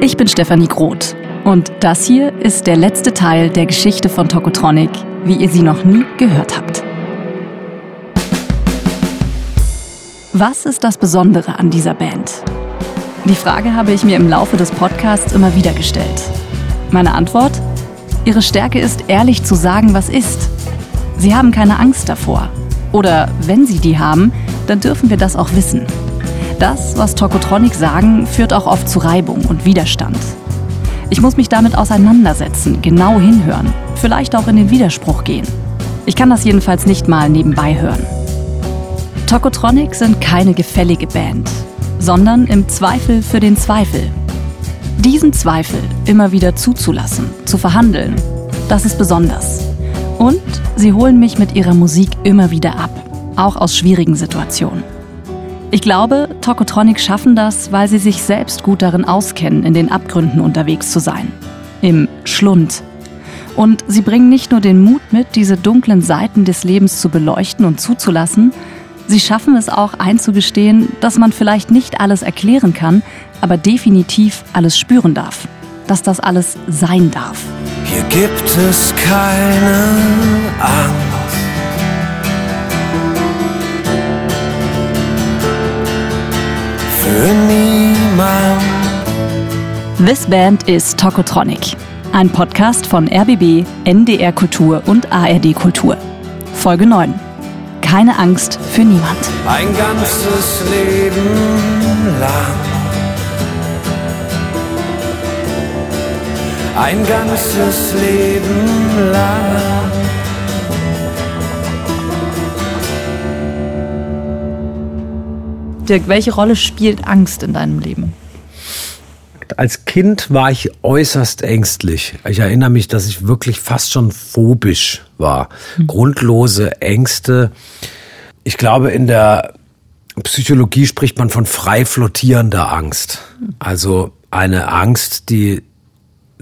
Ich bin Stefanie Groth und das hier ist der letzte Teil der Geschichte von Tokotronic, wie ihr sie noch nie gehört habt. Was ist das Besondere an dieser Band? Die Frage habe ich mir im Laufe des Podcasts immer wieder gestellt. Meine Antwort? Ihre Stärke ist, ehrlich zu sagen, was ist. Sie haben keine Angst davor. Oder wenn sie die haben, dann dürfen wir das auch wissen. Das, was Tokotronic sagen, führt auch oft zu Reibung und Widerstand. Ich muss mich damit auseinandersetzen, genau hinhören, vielleicht auch in den Widerspruch gehen. Ich kann das jedenfalls nicht mal nebenbei hören. Tokotronic sind keine gefällige Band, sondern im Zweifel für den Zweifel. Diesen Zweifel immer wieder zuzulassen, zu verhandeln, das ist besonders. Und sie holen mich mit ihrer Musik immer wieder ab, auch aus schwierigen Situationen. Ich glaube, Tokotronic schaffen das, weil sie sich selbst gut darin auskennen, in den Abgründen unterwegs zu sein. Im Schlund. Und sie bringen nicht nur den Mut mit, diese dunklen Seiten des Lebens zu beleuchten und zuzulassen, sie schaffen es auch einzugestehen, dass man vielleicht nicht alles erklären kann, aber definitiv alles spüren darf. Dass das alles sein darf. Hier gibt es keine Angst. für niemand. This Band is Tokotronic. Ein Podcast von RBB, NDR Kultur und ARD Kultur. Folge 9. Keine Angst für niemand. Ein ganzes Leben lang. Ein ganzes Leben lang. Dirk, welche Rolle spielt Angst in deinem Leben? Als Kind war ich äußerst ängstlich. Ich erinnere mich, dass ich wirklich fast schon phobisch war. Hm. Grundlose Ängste. Ich glaube, in der Psychologie spricht man von frei flottierender Angst. Also eine Angst, die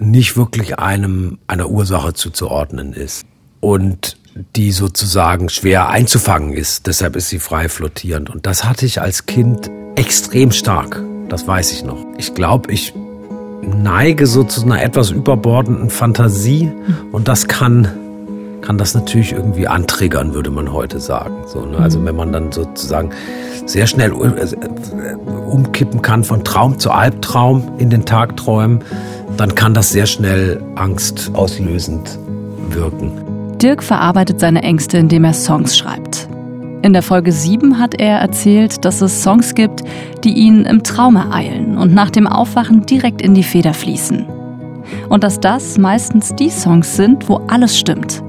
nicht wirklich einem einer Ursache zuzuordnen ist. Und die sozusagen schwer einzufangen ist. Deshalb ist sie frei flottierend. Und das hatte ich als Kind extrem stark. Das weiß ich noch. Ich glaube, ich neige so zu einer etwas überbordenden Fantasie und das kann kann das natürlich irgendwie antriggern, würde man heute sagen. So, ne? Also wenn man dann sozusagen sehr schnell äh, umkippen kann von Traum zu Albtraum in den Tagträumen, dann kann das sehr schnell angstauslösend wirken. Dirk verarbeitet seine Ängste, indem er Songs schreibt. In der Folge 7 hat er erzählt, dass es Songs gibt, die ihn im Traum ereilen und nach dem Aufwachen direkt in die Feder fließen. Und dass das meistens die Songs sind, wo alles stimmt.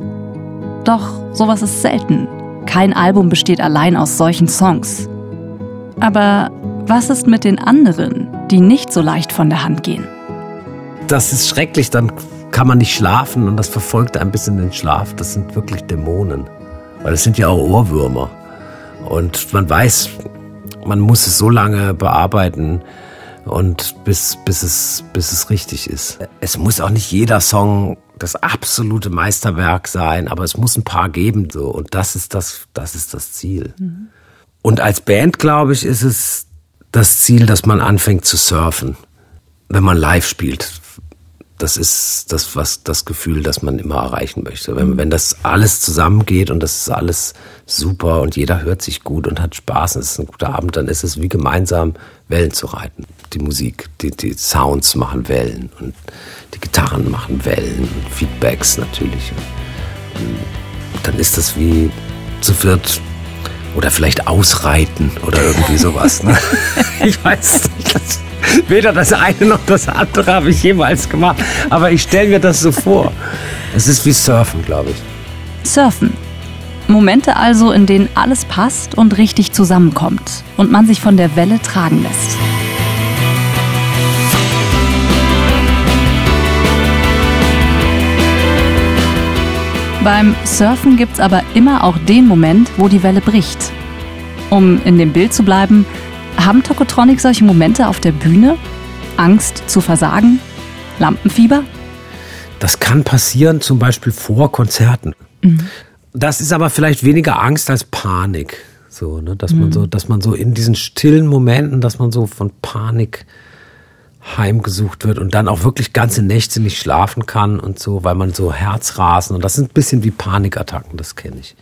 Doch sowas ist selten. Kein Album besteht allein aus solchen Songs. Aber was ist mit den anderen, die nicht so leicht von der Hand gehen? Das ist schrecklich, dann kann man nicht schlafen und das verfolgt ein bisschen den Schlaf. Das sind wirklich Dämonen. Weil es sind ja auch Ohrwürmer. Und man weiß, man muss es so lange bearbeiten und bis, bis, es, bis es richtig ist. Es muss auch nicht jeder Song das absolute Meisterwerk sein, aber es muss ein paar geben so und das ist das, das ist das Ziel. Mhm. Und als Band glaube ich ist es das Ziel, dass man anfängt zu surfen, wenn man live spielt das ist das, was das Gefühl, das man immer erreichen möchte. Wenn, wenn das alles zusammengeht und das ist alles super und jeder hört sich gut und hat Spaß und es ist ein guter Abend, dann ist es wie gemeinsam Wellen zu reiten. Die Musik, die, die Sounds machen Wellen und die Gitarren machen Wellen und Feedbacks natürlich. Und dann ist das wie zu viert oder vielleicht ausreiten oder irgendwie sowas. Ne? ich weiß nicht. Weder das eine noch das andere habe ich jemals gemacht. Aber ich stelle mir das so vor. Es ist wie Surfen, glaube ich. Surfen. Momente also, in denen alles passt und richtig zusammenkommt und man sich von der Welle tragen lässt. Beim Surfen gibt es aber immer auch den Moment, wo die Welle bricht. Um in dem Bild zu bleiben, haben Tokotronic solche Momente auf der Bühne? Angst zu versagen? Lampenfieber? Das kann passieren, zum Beispiel vor Konzerten. Mhm. Das ist aber vielleicht weniger Angst als Panik. So, ne, dass man mhm. so, dass man so in diesen stillen Momenten, dass man so von Panik heimgesucht wird und dann auch wirklich ganze Nächte nicht schlafen kann und so, weil man so Herzrasen und das sind ein bisschen wie Panikattacken, das kenne ich.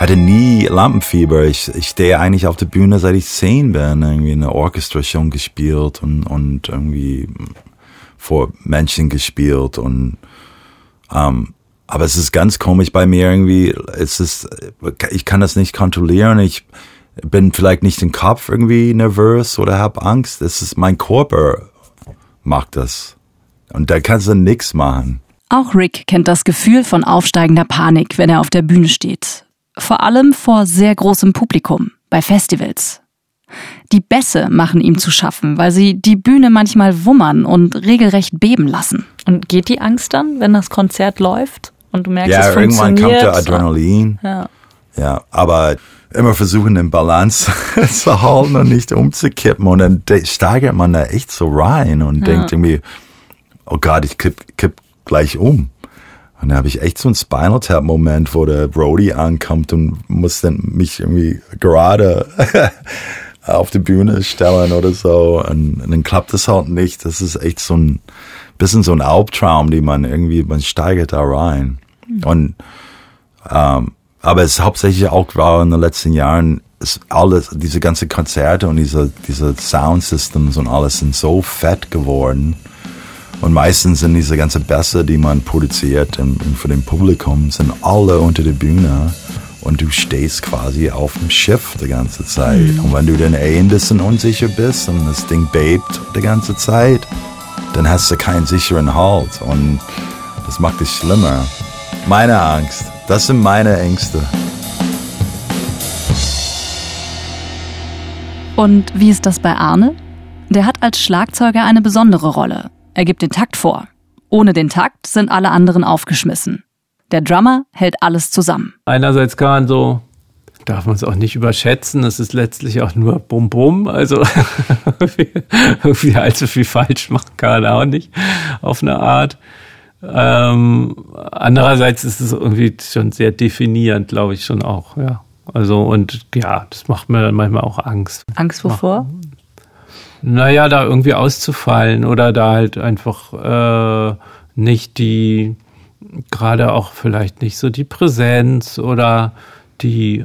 Hatte nie Lampenfieber. Ich, ich stehe eigentlich auf der Bühne, seit ich zehn bin, irgendwie in der Orchestra schon gespielt und, und irgendwie vor Menschen gespielt und ähm, aber es ist ganz komisch bei mir irgendwie. Es ist, ich kann das nicht kontrollieren. Ich bin vielleicht nicht im Kopf irgendwie nervös oder habe Angst. Es ist mein Körper macht das und da kannst du nichts machen. Auch Rick kennt das Gefühl von aufsteigender Panik, wenn er auf der Bühne steht. Vor allem vor sehr großem Publikum, bei Festivals. Die Bässe machen ihm zu schaffen, weil sie die Bühne manchmal wummern und regelrecht beben lassen. Und geht die Angst dann, wenn das Konzert läuft und du merkst, ja, es irgendwann funktioniert? kommt der Adrenalin. Ja. Ja, aber immer versuchen, den Balance zu halten und nicht umzukippen. Und dann steigert man da echt so rein und Ja. denkt irgendwie, oh Gott, ich kipp, kipp gleich um. Und da habe ich echt so einen Spinal Tap Moment, wo der Brody ankommt und muss dann mich irgendwie gerade auf die Bühne stellen oder so. Und, und dann klappt das halt nicht. Das ist echt so ein bisschen so ein Albtraum, die man irgendwie, man steigert da rein. Und ähm, aber es ist hauptsächlich auch gerade in den letzten Jahren ist alles, diese ganze Konzerte und diese, diese Soundsystems und alles sind so fett geworden. Und meistens sind diese ganzen Bässe, die man produziert für den Publikum, sind alle unter der Bühne. Und du stehst quasi auf dem Schiff die ganze Zeit. Und wenn du dann eh ein bisschen unsicher bist und das Ding bebt die ganze Zeit, dann hast du keinen sicheren Halt. Und das macht es schlimmer. Meine Angst. Das sind meine Ängste. Und wie ist das bei Arne? Der hat als Schlagzeuger eine besondere Rolle. Er gibt den Takt vor. Ohne den Takt sind alle anderen aufgeschmissen. Der Drummer hält alles zusammen. Einerseits kann man so, darf man es auch nicht überschätzen, es ist letztlich auch nur Bum-Bum, also irgendwie allzu viel falsch machen kann er auch nicht, auf eine Art. Ähm, andererseits ist es irgendwie schon sehr definierend, glaube ich schon auch, ja. Also und ja, das macht mir dann manchmal auch Angst. Angst wovor? Naja, da irgendwie auszufallen oder da halt einfach äh, nicht die, gerade auch vielleicht nicht so die Präsenz oder die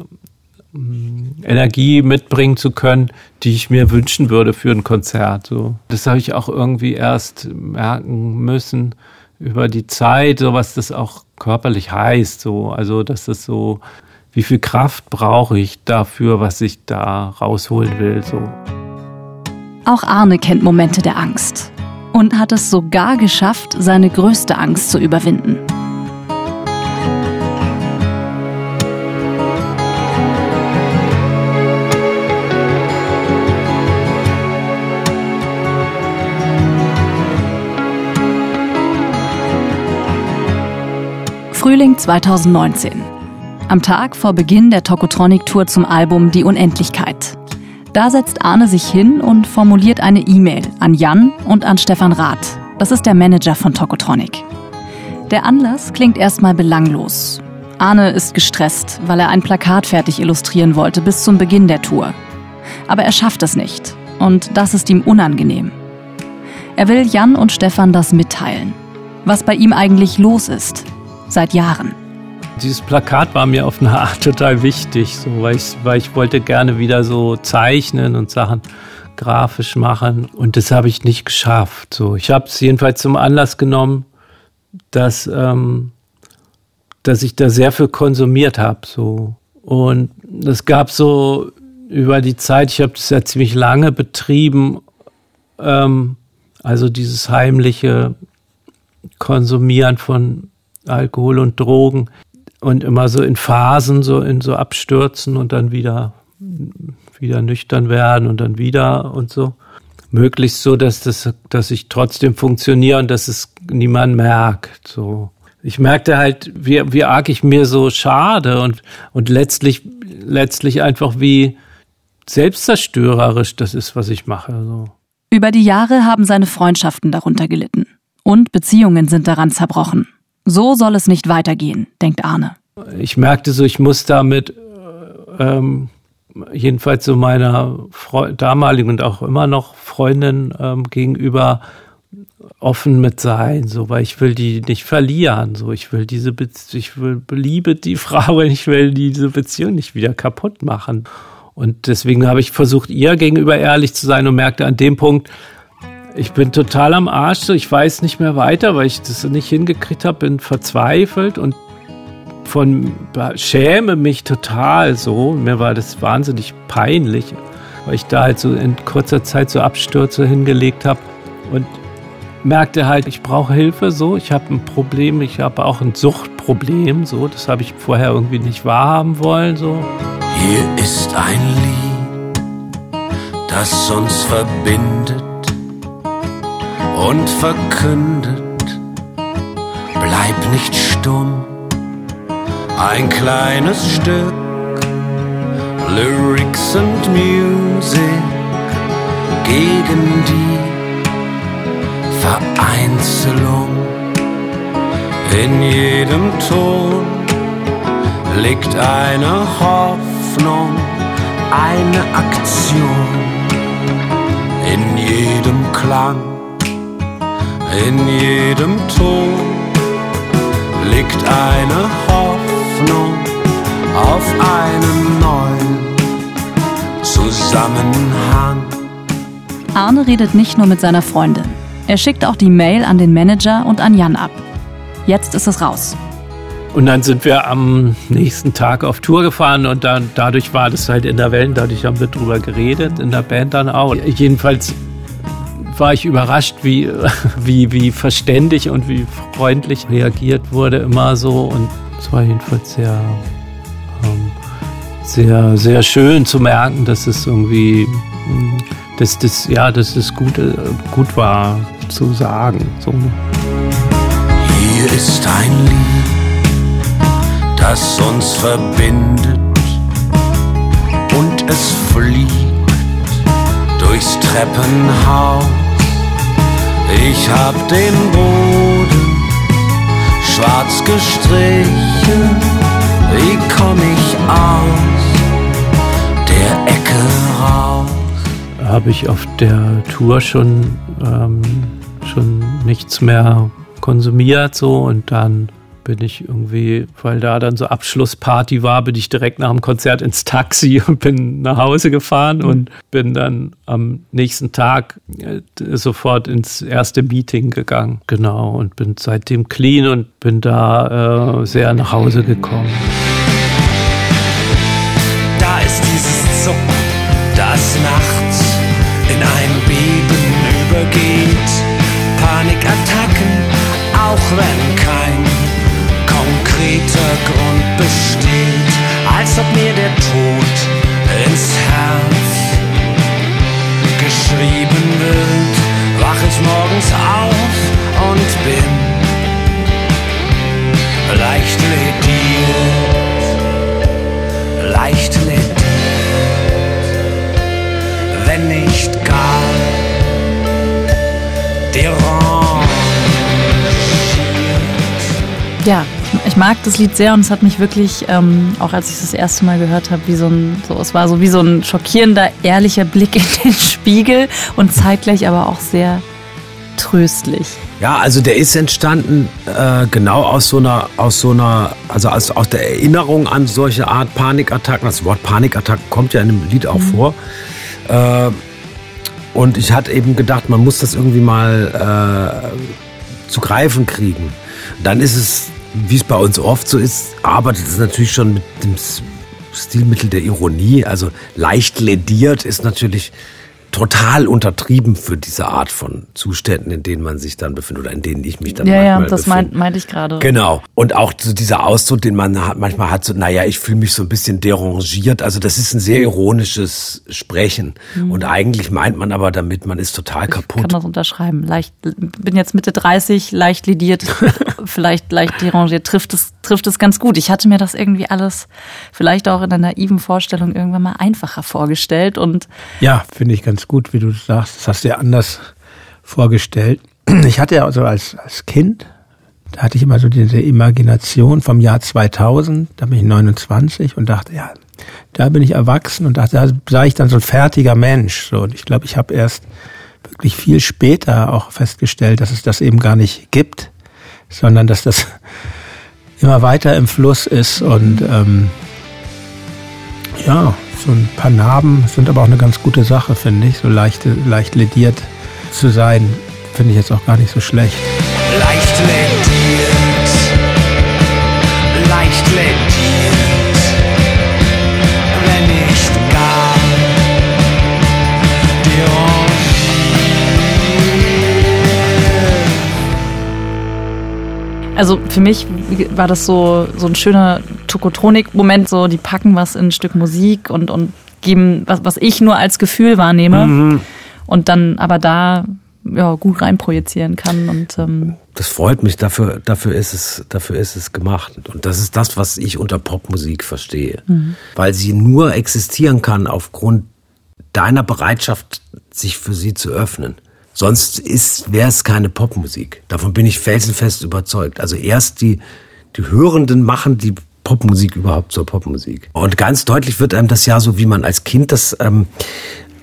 mh, Energie mitbringen zu können, die ich mir wünschen würde für ein Konzert. So. Das habe ich auch irgendwie erst merken müssen über die Zeit, so was das auch körperlich heißt. So. Also, dass das so, wie viel Kraft brauche ich dafür, was ich da rausholen will. So. Auch Arne kennt Momente der Angst und hat es sogar geschafft, seine größte Angst zu überwinden. Frühling 2019. Am Tag vor Beginn der Tokotronic-Tour zum Album Die Unendlichkeit. Da setzt Arne sich hin und formuliert eine E-Mail an Jan und an Stefan Rath. Das ist der Manager von Tokotronic. Der Anlass klingt erstmal belanglos. Arne ist gestresst, weil er ein Plakat fertig illustrieren wollte bis zum Beginn der Tour. Aber er schafft es nicht. Und das ist ihm unangenehm. Er will Jan und Stefan das mitteilen. Was bei ihm eigentlich los ist. Seit Jahren. Dieses Plakat war mir auf eine Art total wichtig, so, weil, ich, weil ich wollte gerne wieder so zeichnen und Sachen grafisch machen und das habe ich nicht geschafft. So, ich habe es jedenfalls zum Anlass genommen, dass, ähm, dass ich da sehr viel konsumiert habe. So. Und es gab so über die Zeit, ich habe das ja ziemlich lange betrieben, ähm, also dieses heimliche Konsumieren von Alkohol und Drogen und immer so in Phasen, so in so Abstürzen und dann wieder, wieder nüchtern werden und dann wieder und so. Möglichst so, dass das, dass ich trotzdem funktioniere und dass es niemand merkt. So. Ich merkte halt, wie, wie arg ich mir so schade und, und letztlich, letztlich einfach wie selbstzerstörerisch das ist, was ich mache. So. Über die Jahre haben seine Freundschaften darunter gelitten. Und Beziehungen sind daran zerbrochen. So soll es nicht weitergehen, denkt Arne. Ich merkte so, ich muss damit äh, ähm, jedenfalls so meiner Freu damaligen und auch immer noch Freundin ähm, gegenüber offen mit sein, so, weil ich will die nicht verlieren, so, ich will diese, Be ich will liebe die Frau, ich will diese Beziehung nicht wieder kaputt machen. Und deswegen habe ich versucht, ihr gegenüber ehrlich zu sein und merkte an dem Punkt, ich bin total am Arsch, ich weiß nicht mehr weiter, weil ich das nicht hingekriegt habe, bin verzweifelt und von schäme mich total so. Mir war das wahnsinnig peinlich, weil ich da halt so in kurzer Zeit so Abstürze hingelegt habe und merkte halt, ich brauche Hilfe so, ich habe ein Problem, ich habe auch ein Suchtproblem so, das habe ich vorher irgendwie nicht wahrhaben wollen so. Hier ist ein Lied, das uns verbindet und verkündet, bleib nicht stumm, ein kleines Stück Lyrics and Music gegen die Vereinzelung. In jedem Ton liegt eine Hoffnung, eine Aktion. In jedem Klang, in jedem Ton liegt eine Hoffnung auf einen neuen Zusammenhang. Arne redet nicht nur mit seiner Freundin. Er schickt auch die Mail an den Manager und an Jan ab. Jetzt ist es raus. Und dann sind wir am nächsten Tag auf Tour gefahren und dann dadurch war das halt in der Welt, dadurch haben wir drüber geredet, in der Band dann auch. Jedenfalls war ich überrascht, wie, wie, wie verständig und wie freundlich reagiert wurde, immer so. Und es war jedenfalls sehr, ähm, sehr, sehr schön zu merken, dass es irgendwie, hm, dass das, ja, dass es gut, äh, gut war zu sagen. So. Hier ist ein Lied, das uns verbindet und es fliegt durchs Treppenhaus. Ich hab den Boden schwarz gestrichen, wie komm ich aus der Ecke raus? Habe ich auf der Tour schon, ähm, schon nichts mehr konsumiert so und dann bin ich irgendwie, weil da dann so Abschlussparty war, bin ich direkt nach dem Konzert ins Taxi und bin nach Hause gefahren und bin dann am nächsten Tag äh, sofort ins erste Meeting gegangen. Genau, und bin seitdem clean und bin da äh, sehr nach Hause gekommen. Da ist dieses Zucken, das nachts in ein Beben übergeht. Panikattacken, auch wenn kein konkreter Grund besteht. Als ob mir der Tod ins Herz geschrieben wird. Wach ich morgens auf und bin leicht lediert. Leicht lediert wenn nicht gar derangiert. Ja, ich mag das Lied sehr und es hat mich wirklich, ähm, auch als ich es das erste Mal gehört habe, wie so ein, so, es war so wie so ein schockierender, ehrlicher Blick in den Spiegel und zeitgleich aber auch sehr tröstlich. Ja, also der ist entstanden äh, genau aus so einer, aus so einer, also aus, aus der Erinnerung an solche Art Panikattacken. Das Wort Panikattacken kommt ja in dem Lied auch vor. Äh, und ich hatte eben gedacht, man muss das irgendwie mal äh, zu greifen kriegen. Dann ist es, wie es bei uns oft so ist, arbeitet es natürlich schon mit dem Stilmittel der Ironie. Also leicht lediert ist natürlich total untertrieben für diese Art von Zuständen, in denen man sich dann befindet oder in denen ich mich dann Ja, ja, manchmal das befinde. meint, meinte ich gerade. Genau. Und auch so dieser Ausdruck, den man hat, manchmal hat, so, naja, ich fühle mich so ein bisschen derangiert. Also das ist ein sehr ironisches Sprechen. Und eigentlich meint man aber damit, man ist total Kann kaputt. das unterschreiben. Leicht, bin jetzt Mitte 30, leicht lidiert, vielleicht leicht derangiert, trifft es, trifft es ganz gut. Ich hatte mir das irgendwie alles vielleicht auch in einer naiven Vorstellung irgendwann mal einfacher vorgestellt und Ja, finde ich ganz gut, wie du sagst. Das hast du ja anders vorgestellt. ich hatte ja also als, als Kind, da hatte ich immer so diese Imagination vom Jahr 2000, da bin ich 29 und dachte, ja, da bin ich erwachsen und dachte, da sei ich dann so ein fertiger Mensch. So, und ich glaube, ich habe erst wirklich viel später auch festgestellt, dass es das eben gar nicht gibt, sondern dass das immer weiter im Fluss ist und ähm, ja, so ein paar Narben sind aber auch eine ganz gute Sache, finde ich. So leicht, leicht lediert zu sein, finde ich jetzt auch gar nicht so schlecht. Leicht lediert, leicht lediert, wenn nicht gar Also für mich war das so, so ein schöner Tokotronik-Moment, so die packen was in ein Stück Musik und, und geben, was, was ich nur als Gefühl wahrnehme mhm. und dann aber da ja, gut reinprojizieren kann. Und, ähm das freut mich, dafür, dafür, ist es, dafür ist es gemacht. Und das ist das, was ich unter Popmusik verstehe. Mhm. Weil sie nur existieren kann aufgrund deiner Bereitschaft, sich für sie zu öffnen. Sonst wäre es keine Popmusik. Davon bin ich felsenfest überzeugt. Also erst die, die Hörenden machen die Popmusik überhaupt zur Popmusik. Und ganz deutlich wird einem das ja so, wie man als Kind das ähm,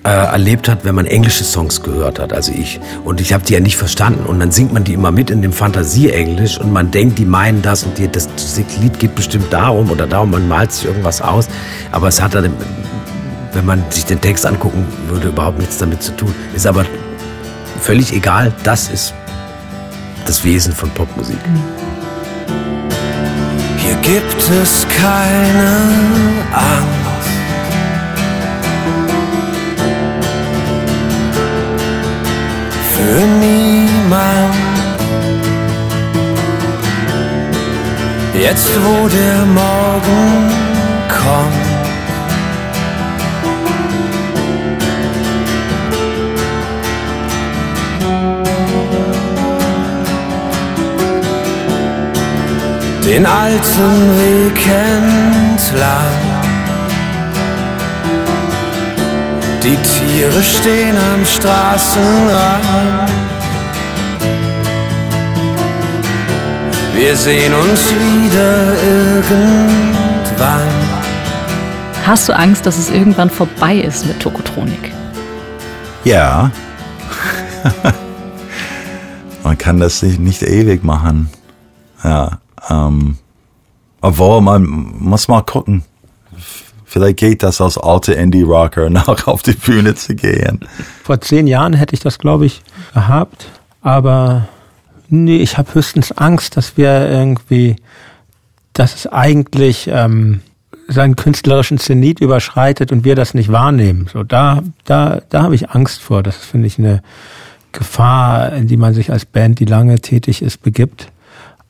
äh, erlebt hat, wenn man englische Songs gehört hat, also ich. Und ich habe die ja nicht verstanden. Und dann singt man die immer mit in dem Fantasie-Englisch und man denkt, die meinen das und die, das, das Lied geht bestimmt darum oder darum, man malt sich irgendwas aus. Aber es hat dann, wenn man sich den Text angucken würde, überhaupt nichts damit zu tun. Ist aber völlig egal, das ist das Wesen von Popmusik. Hier gibt es keine Angst. Für niemand. Jetzt wo der Morgen den alten Weg entlang. Die Tiere stehen am Straßenrand. Wir sehen uns wieder irgendwann. Hast du Angst, dass es irgendwann vorbei ist mit Tokotronik? Ja. Man kann das nicht, nicht ewig machen. Ja, ähm, obwohl, man muss mal gucken. Vielleicht geht das als alte Indie-Rocker nach auf die Bühne zu gehen. Vor zehn Jahren hätte ich das, glaube ich, gehabt. Aber nee, ich habe höchstens Angst, dass wir irgendwie, dass es eigentlich ähm, seinen künstlerischen Zenit überschreitet und wir das nicht wahrnehmen. So da, da, da habe ich Angst vor. Das finde ich eine Gefahr, in die man sich als Band, die lange tätig ist, begibt.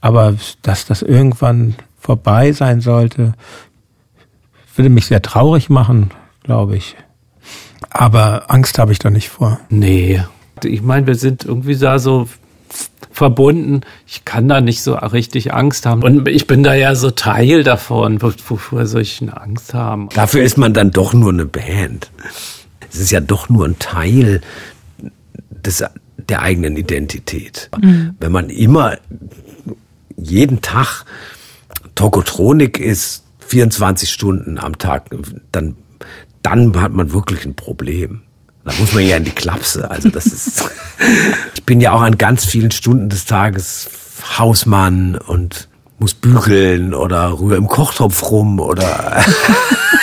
Aber dass das irgendwann vorbei sein sollte, würde mich sehr traurig machen, glaube ich. Aber Angst habe ich da nicht vor. Nee. Ich meine, wir sind irgendwie da so verbunden. Ich kann da nicht so richtig Angst haben. Und ich bin da ja so Teil davon. Wovor soll ich eine Angst haben? Dafür ist man dann doch nur eine Band. Es ist ja doch nur ein Teil des, der eigenen Identität. Mhm. Wenn man immer jeden Tag Tokotronik ist 24 Stunden am Tag, dann, dann hat man wirklich ein Problem. Da muss man ja in die Klapse. Also das ist, ich bin ja auch an ganz vielen Stunden des Tages Hausmann und muss bügeln oder rühre im Kochtopf rum oder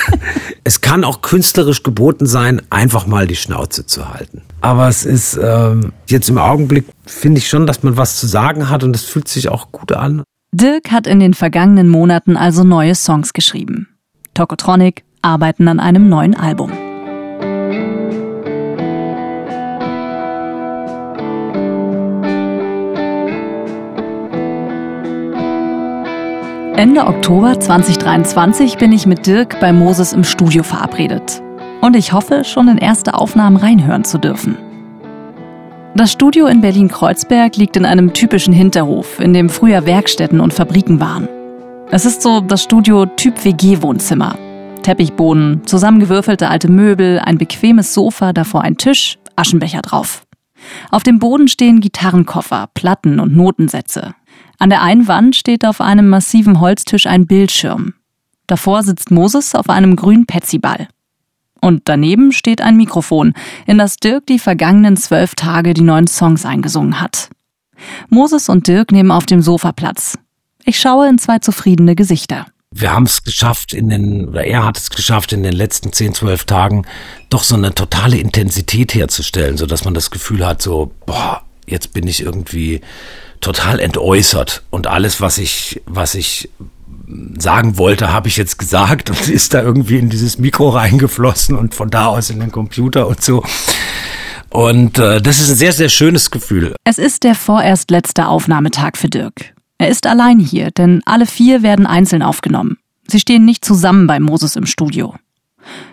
es kann auch künstlerisch geboten sein, einfach mal die Schnauze zu halten. Aber es ist ähm, jetzt im Augenblick finde ich schon, dass man was zu sagen hat und es fühlt sich auch gut an. Dirk hat in den vergangenen Monaten also neue Songs geschrieben. Tokotronic arbeiten an einem neuen Album. Ende Oktober 2023 bin ich mit Dirk bei Moses im Studio verabredet. Und ich hoffe, schon in erste Aufnahmen reinhören zu dürfen. Das Studio in Berlin-Kreuzberg liegt in einem typischen Hinterhof, in dem früher Werkstätten und Fabriken waren. Es ist so das Studio Typ WG-Wohnzimmer. Teppichboden, zusammengewürfelte alte Möbel, ein bequemes Sofa, davor ein Tisch, Aschenbecher drauf. Auf dem Boden stehen Gitarrenkoffer, Platten und Notensätze. An der einen Wand steht auf einem massiven Holztisch ein Bildschirm. Davor sitzt Moses auf einem grünen Petsyball. Und daneben steht ein Mikrofon, in das Dirk die vergangenen zwölf Tage die neuen Songs eingesungen hat. Moses und Dirk nehmen auf dem Sofa Platz. Ich schaue in zwei zufriedene Gesichter. Wir haben es geschafft in den, oder er hat es geschafft in den letzten 10, 12 Tagen, doch so eine totale Intensität herzustellen, so dass man das Gefühl hat, so, boah, jetzt bin ich irgendwie total entäußert und alles, was ich, was ich sagen wollte, habe ich jetzt gesagt und ist da irgendwie in dieses Mikro reingeflossen und von da aus in den Computer und so. Und äh, das ist ein sehr, sehr schönes Gefühl. Es ist der vorerst letzte Aufnahmetag für Dirk. Er ist allein hier, denn alle vier werden einzeln aufgenommen. Sie stehen nicht zusammen bei Moses im Studio.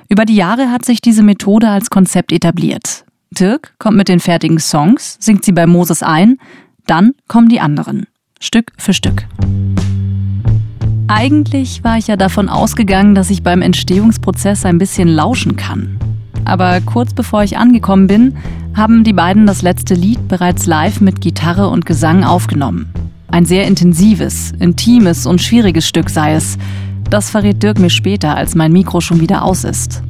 Über die Jahre hat sich diese Methode als Konzept etabliert. Dirk kommt mit den fertigen Songs, singt sie bei Moses ein, dann kommen die anderen, Stück für Stück. Eigentlich war ich ja davon ausgegangen, dass ich beim Entstehungsprozess ein bisschen lauschen kann. Aber kurz bevor ich angekommen bin, haben die beiden das letzte Lied bereits live mit Gitarre und Gesang aufgenommen. Ein sehr intensives, intimes und schwieriges Stück sei es. Das verrät Dirk mir später, als mein Mikro schon wieder aus ist.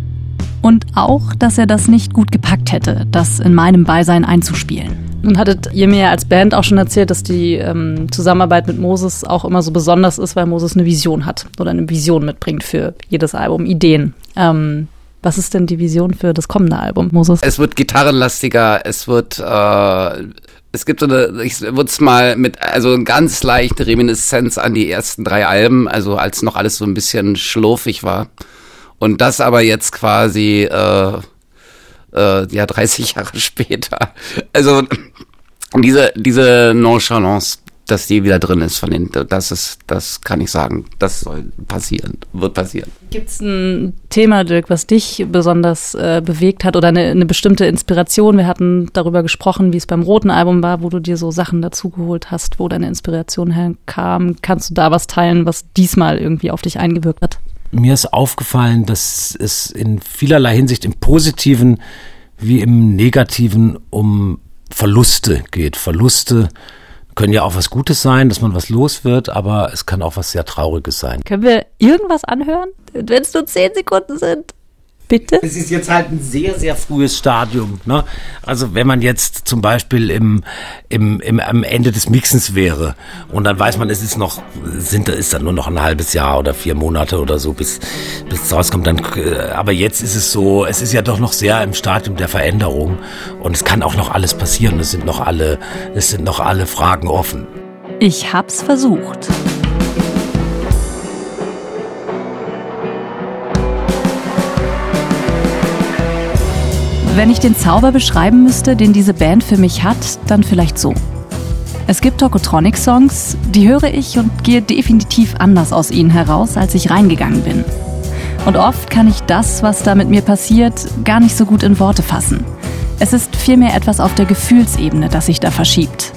Und auch, dass er das nicht gut gepackt hätte, das in meinem Beisein einzuspielen. Nun hattet ihr mir als Band auch schon erzählt, dass die ähm, Zusammenarbeit mit Moses auch immer so besonders ist, weil Moses eine Vision hat oder eine Vision mitbringt für jedes Album, Ideen. Ähm, was ist denn die Vision für das kommende Album, Moses? Es wird gitarrenlastiger, es wird äh, es gibt so eine, ich würde es mal mit, also eine ganz leichte Reminiszenz an die ersten drei Alben, also als noch alles so ein bisschen schlurfig war. Und das aber jetzt quasi, äh, äh, ja, 30 Jahre später. Also diese, diese Nonchalance dass die wieder drin ist von den, das ist, das kann ich sagen, das soll passieren, wird passieren. Gibt es ein Thema, Dirk, was dich besonders äh, bewegt hat oder eine, eine, bestimmte Inspiration? Wir hatten darüber gesprochen, wie es beim roten Album war, wo du dir so Sachen dazugeholt hast, wo deine Inspiration herkam. Kannst du da was teilen, was diesmal irgendwie auf dich eingewirkt hat? Mir ist aufgefallen, dass es in vielerlei Hinsicht im Positiven wie im Negativen um Verluste geht. Verluste können ja auch was Gutes sein, dass man was los wird, aber es kann auch was sehr Trauriges sein. Können wir irgendwas anhören, wenn es nur zehn Sekunden sind? Bitte? Es ist jetzt halt ein sehr, sehr frühes Stadium. Ne? Also wenn man jetzt zum Beispiel im, im, im, am Ende des Mixens wäre und dann weiß man, es ist noch, sind, ist dann nur noch ein halbes Jahr oder vier Monate oder so, bis, bis es rauskommt. Dann, äh, aber jetzt ist es so, es ist ja doch noch sehr im Stadium der Veränderung und es kann auch noch alles passieren. Es sind noch alle, es sind noch alle Fragen offen. Ich hab's versucht. Wenn ich den Zauber beschreiben müsste, den diese Band für mich hat, dann vielleicht so. Es gibt Tokotronic-Songs, die höre ich und gehe definitiv anders aus ihnen heraus, als ich reingegangen bin. Und oft kann ich das, was da mit mir passiert, gar nicht so gut in Worte fassen. Es ist vielmehr etwas auf der Gefühlsebene, das sich da verschiebt.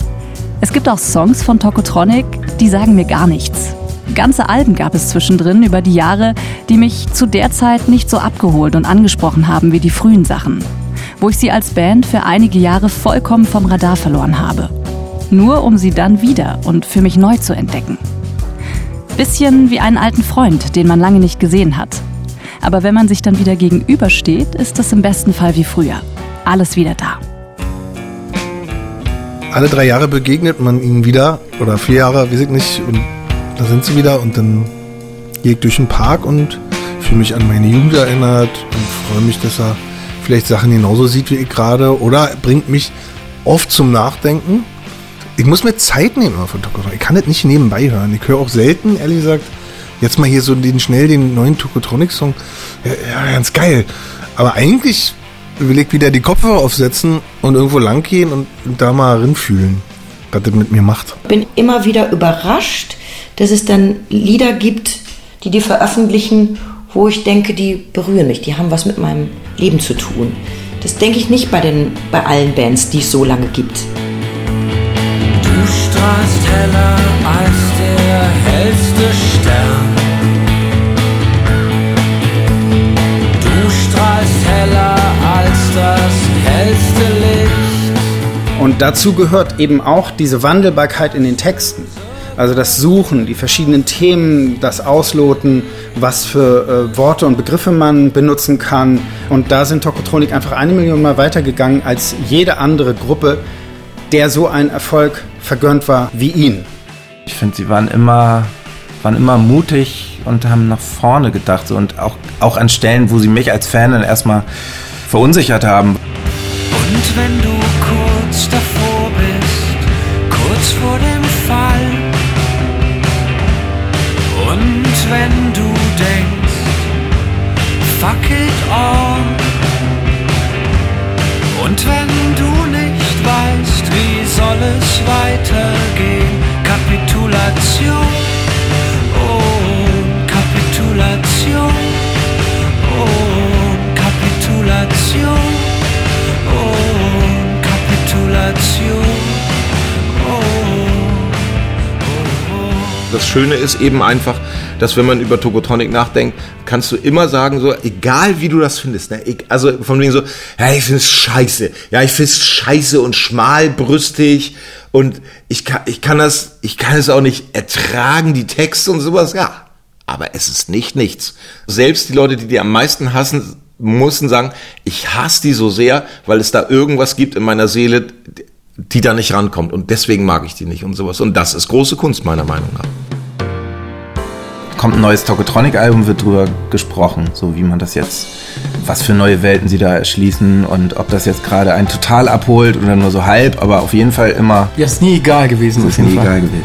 Es gibt auch Songs von Tokotronic, die sagen mir gar nichts. Ganze Alben gab es zwischendrin über die Jahre, die mich zu der Zeit nicht so abgeholt und angesprochen haben wie die frühen Sachen wo ich sie als Band für einige Jahre vollkommen vom Radar verloren habe. Nur um sie dann wieder und für mich neu zu entdecken. Bisschen wie einen alten Freund, den man lange nicht gesehen hat. Aber wenn man sich dann wieder gegenübersteht, ist es im besten Fall wie früher. Alles wieder da. Alle drei Jahre begegnet man ihnen wieder, oder vier Jahre, weiß ich nicht, und da sind sie wieder und dann gehe ich durch den Park und fühle mich an meine Jugend erinnert und freue mich, dass er vielleicht Sachen genauso sieht wie ich gerade oder bringt mich oft zum Nachdenken. Ich muss mir Zeit nehmen von Tokotronic. Ich kann das nicht nebenbei hören. Ich höre auch selten, ehrlich gesagt, jetzt mal hier so den schnell den neuen Tokotronic-Song. Ja, ja, ganz geil. Aber eigentlich will ich wieder die Kopfhörer aufsetzen und irgendwo lang gehen und da mal rinfühlen, was das mit mir macht. Ich bin immer wieder überrascht, dass es dann Lieder gibt, die die veröffentlichen wo ich denke, die berühren mich, die haben was mit meinem Leben zu tun. Das denke ich nicht bei, den, bei allen Bands, die es so lange gibt. Du strahlst heller als der hellste Stern. Du strahlst heller als das hellste Licht. dazu gehört eben auch diese Wandelbarkeit in den Texten. Also das Suchen, die verschiedenen Themen, das Ausloten, was für äh, Worte und Begriffe man benutzen kann. Und da sind Tokotronik einfach eine Million Mal weitergegangen als jede andere Gruppe, der so ein Erfolg vergönnt war wie ihn. Ich finde, sie waren immer, waren immer mutig und haben nach vorne gedacht so, und auch, auch an Stellen, wo sie mich als Fan dann erstmal verunsichert haben. Und wenn du kurz davor bist, kurz vor wenn du denkst, fuck it all, und wenn du nicht weißt, wie soll es weitergehen, Kapitulation, oh, Kapitulation, oh, Kapitulation. Oh, Kapitulation. Das Schöne ist eben einfach, dass wenn man über Tokotronic nachdenkt, kannst du immer sagen, so, egal wie du das findest, ne, ich, also von wegen so, ja, ich find's scheiße, ja, ich find's scheiße und schmalbrüstig und ich kann, ich kann das, ich kann es auch nicht ertragen, die Texte und sowas, ja. Aber es ist nicht nichts. Selbst die Leute, die die am meisten hassen, mussten sagen, ich hasse die so sehr, weil es da irgendwas gibt in meiner Seele, die da nicht rankommt. Und deswegen mag ich die nicht und sowas. Und das ist große Kunst, meiner Meinung nach. Kommt ein neues Tokotronic-Album, wird drüber gesprochen, so wie man das jetzt, was für neue Welten sie da erschließen und ob das jetzt gerade einen total abholt oder nur so halb, aber auf jeden Fall immer. Ja, ist nie egal gewesen. Ist nie egal gewesen.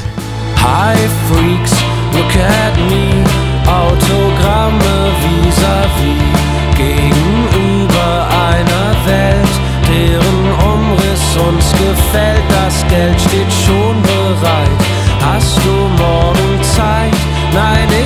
Hi Freaks, look at me. Autogramme vis-à-vis. Gegenüber einer Welt, deren Umriss uns gefällt. Das Geld steht schon bereit. Hast du morgen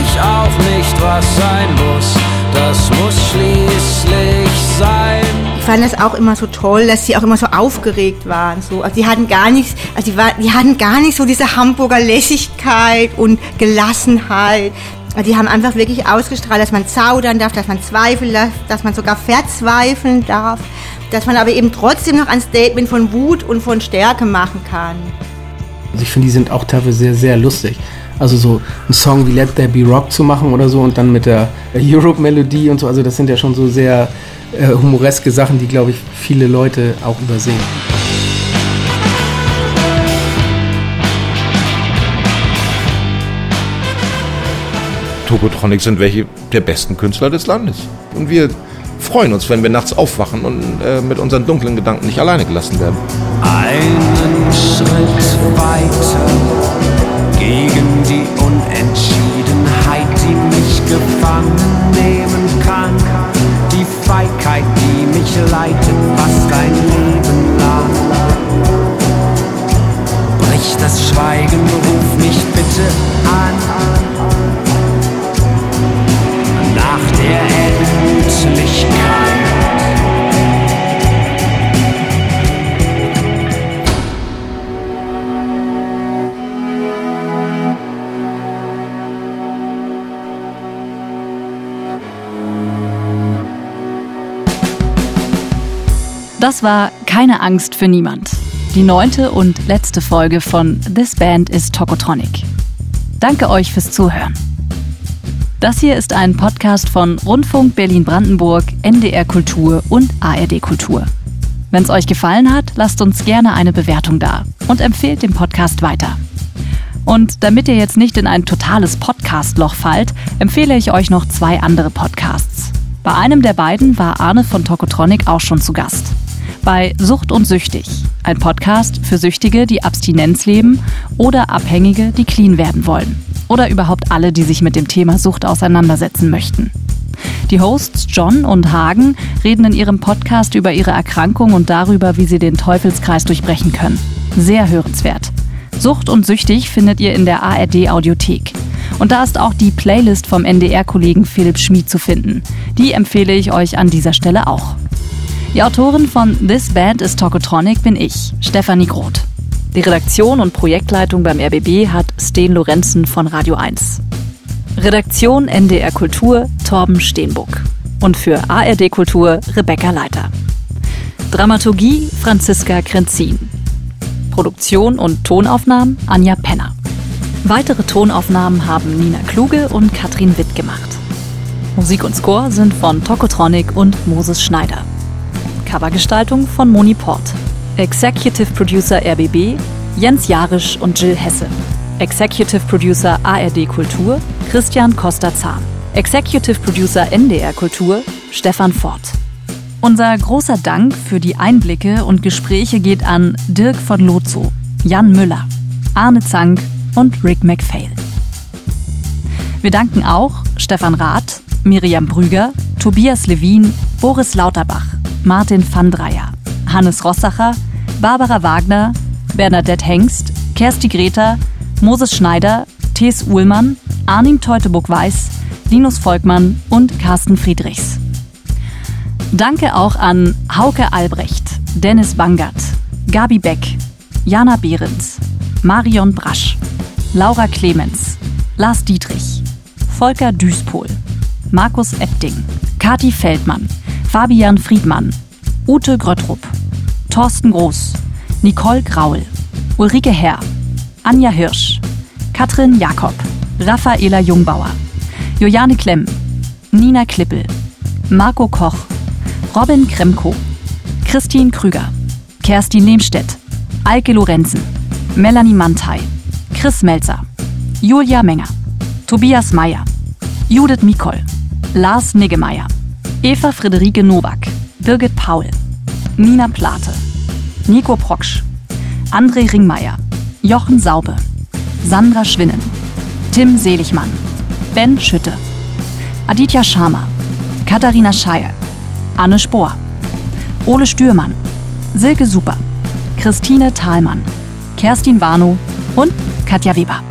ich auch nicht. Was sein muss, das muss schließlich sein. Ich fand das auch immer so toll, dass sie auch immer so aufgeregt waren. So. Also die hatten gar nichts, also die, war, die hatten gar nicht so diese Hamburger Lässigkeit und Gelassenheit. Also die haben einfach wirklich ausgestrahlt, dass man zaudern darf, dass man zweifeln darf, dass man sogar verzweifeln darf, dass man aber eben trotzdem noch ein Statement von Wut und von Stärke machen kann. Also ich finde, die sind auch teilweise sehr, sehr lustig. Also so einen Song wie Let There Be Rock zu machen oder so und dann mit der Europe-Melodie und so, also das sind ja schon so sehr äh, humoreske Sachen, die, glaube ich, viele Leute auch übersehen. Tokotronic sind welche der besten Künstler des Landes. Und wir freuen uns, wenn wir nachts aufwachen und äh, mit unseren dunklen Gedanken nicht alleine gelassen werden. Einen Schritt weiter die mich leitet, fast ein Leben lang. Brich das Schweigen, ruf mich bitte Das war Keine Angst für niemand. Die neunte und letzte Folge von This Band is Tokotronic. Danke euch fürs Zuhören. Das hier ist ein Podcast von Rundfunk Berlin-Brandenburg, NDR Kultur und ARD Kultur. Wenn es euch gefallen hat, lasst uns gerne eine Bewertung da und empfehlt den Podcast weiter. Und damit ihr jetzt nicht in ein totales Podcast-Loch fallt, empfehle ich euch noch zwei andere Podcasts. Bei einem der beiden war Arne von Tokotronic auch schon zu Gast. Bei Sucht und Süchtig, ein Podcast für Süchtige, die Abstinenz leben oder Abhängige, die clean werden wollen. Oder überhaupt alle, die sich mit dem Thema Sucht auseinandersetzen möchten. Die Hosts John und Hagen reden in ihrem Podcast über ihre Erkrankung und darüber, wie sie den Teufelskreis durchbrechen können. Sehr hörenswert. Sucht und Süchtig findet ihr in der ARD Audiothek. Und da ist auch die Playlist vom NDR-Kollegen Philipp Schmid zu finden. Die empfehle ich euch an dieser Stelle auch. Die Autorin von This Band is Tokotronic bin ich, Stefanie Groth. Die Redaktion und Projektleitung beim RBB hat Sten Lorenzen von Radio 1. Redaktion NDR Kultur Torben Steenbuck. Und für ARD Kultur Rebecca Leiter. Dramaturgie Franziska Krenzin. Produktion und Tonaufnahmen Anja Penner. Weitere Tonaufnahmen haben Nina Kluge und Katrin Witt gemacht. Musik und Score sind von Tokotronic und Moses Schneider. Covergestaltung von Moni Port. Executive Producer RBB Jens Jarisch und Jill Hesse. Executive Producer ARD Kultur Christian Costa-Zahn. Executive Producer NDR Kultur Stefan Fort. Unser großer Dank für die Einblicke und Gespräche geht an Dirk von Lozo, Jan Müller, Arne Zank und Rick McPhail. Wir danken auch Stefan Rath, Miriam Brüger, Tobias Levin, Boris Lauterbach, Martin van Dreyer, Hannes Rossacher, Barbara Wagner, Bernadette Hengst, Kersti Greta, Moses Schneider, Thes Uhlmann, Arnim Teuteburg-Weiß, Linus Volkmann und Carsten Friedrichs. Danke auch an Hauke Albrecht, Dennis Bangert, Gabi Beck, Jana Behrens, Marion Brasch, Laura Clemens, Lars Dietrich, Volker Duispohl, Markus Eppding, Kati Feldmann, Fabian Friedmann, Ute Gröttrup, Thorsten Groß, Nicole Graul, Ulrike Herr, Anja Hirsch, Katrin Jakob, Raffaela Jungbauer, Juliane Klemm, Nina Klippel, Marco Koch, Robin Kremko, Christine Krüger, Kerstin Lehmstedt, Alke Lorenzen, Melanie Mantei, Chris Melzer, Julia Menger, Tobias Meyer, Judith Mikol, Lars Niggemeier, Eva Friederike Nowak, Birgit Paul, Nina Plate, Nico Proksch, André Ringmeier, Jochen Saube, Sandra Schwinnen, Tim Seligmann, Ben Schütte, Aditya Sharma, Katharina Scheier, Anne Spohr, Ole Stürmann, Silke Super, Christine Thalmann, Kerstin Warnow und Katja Weber.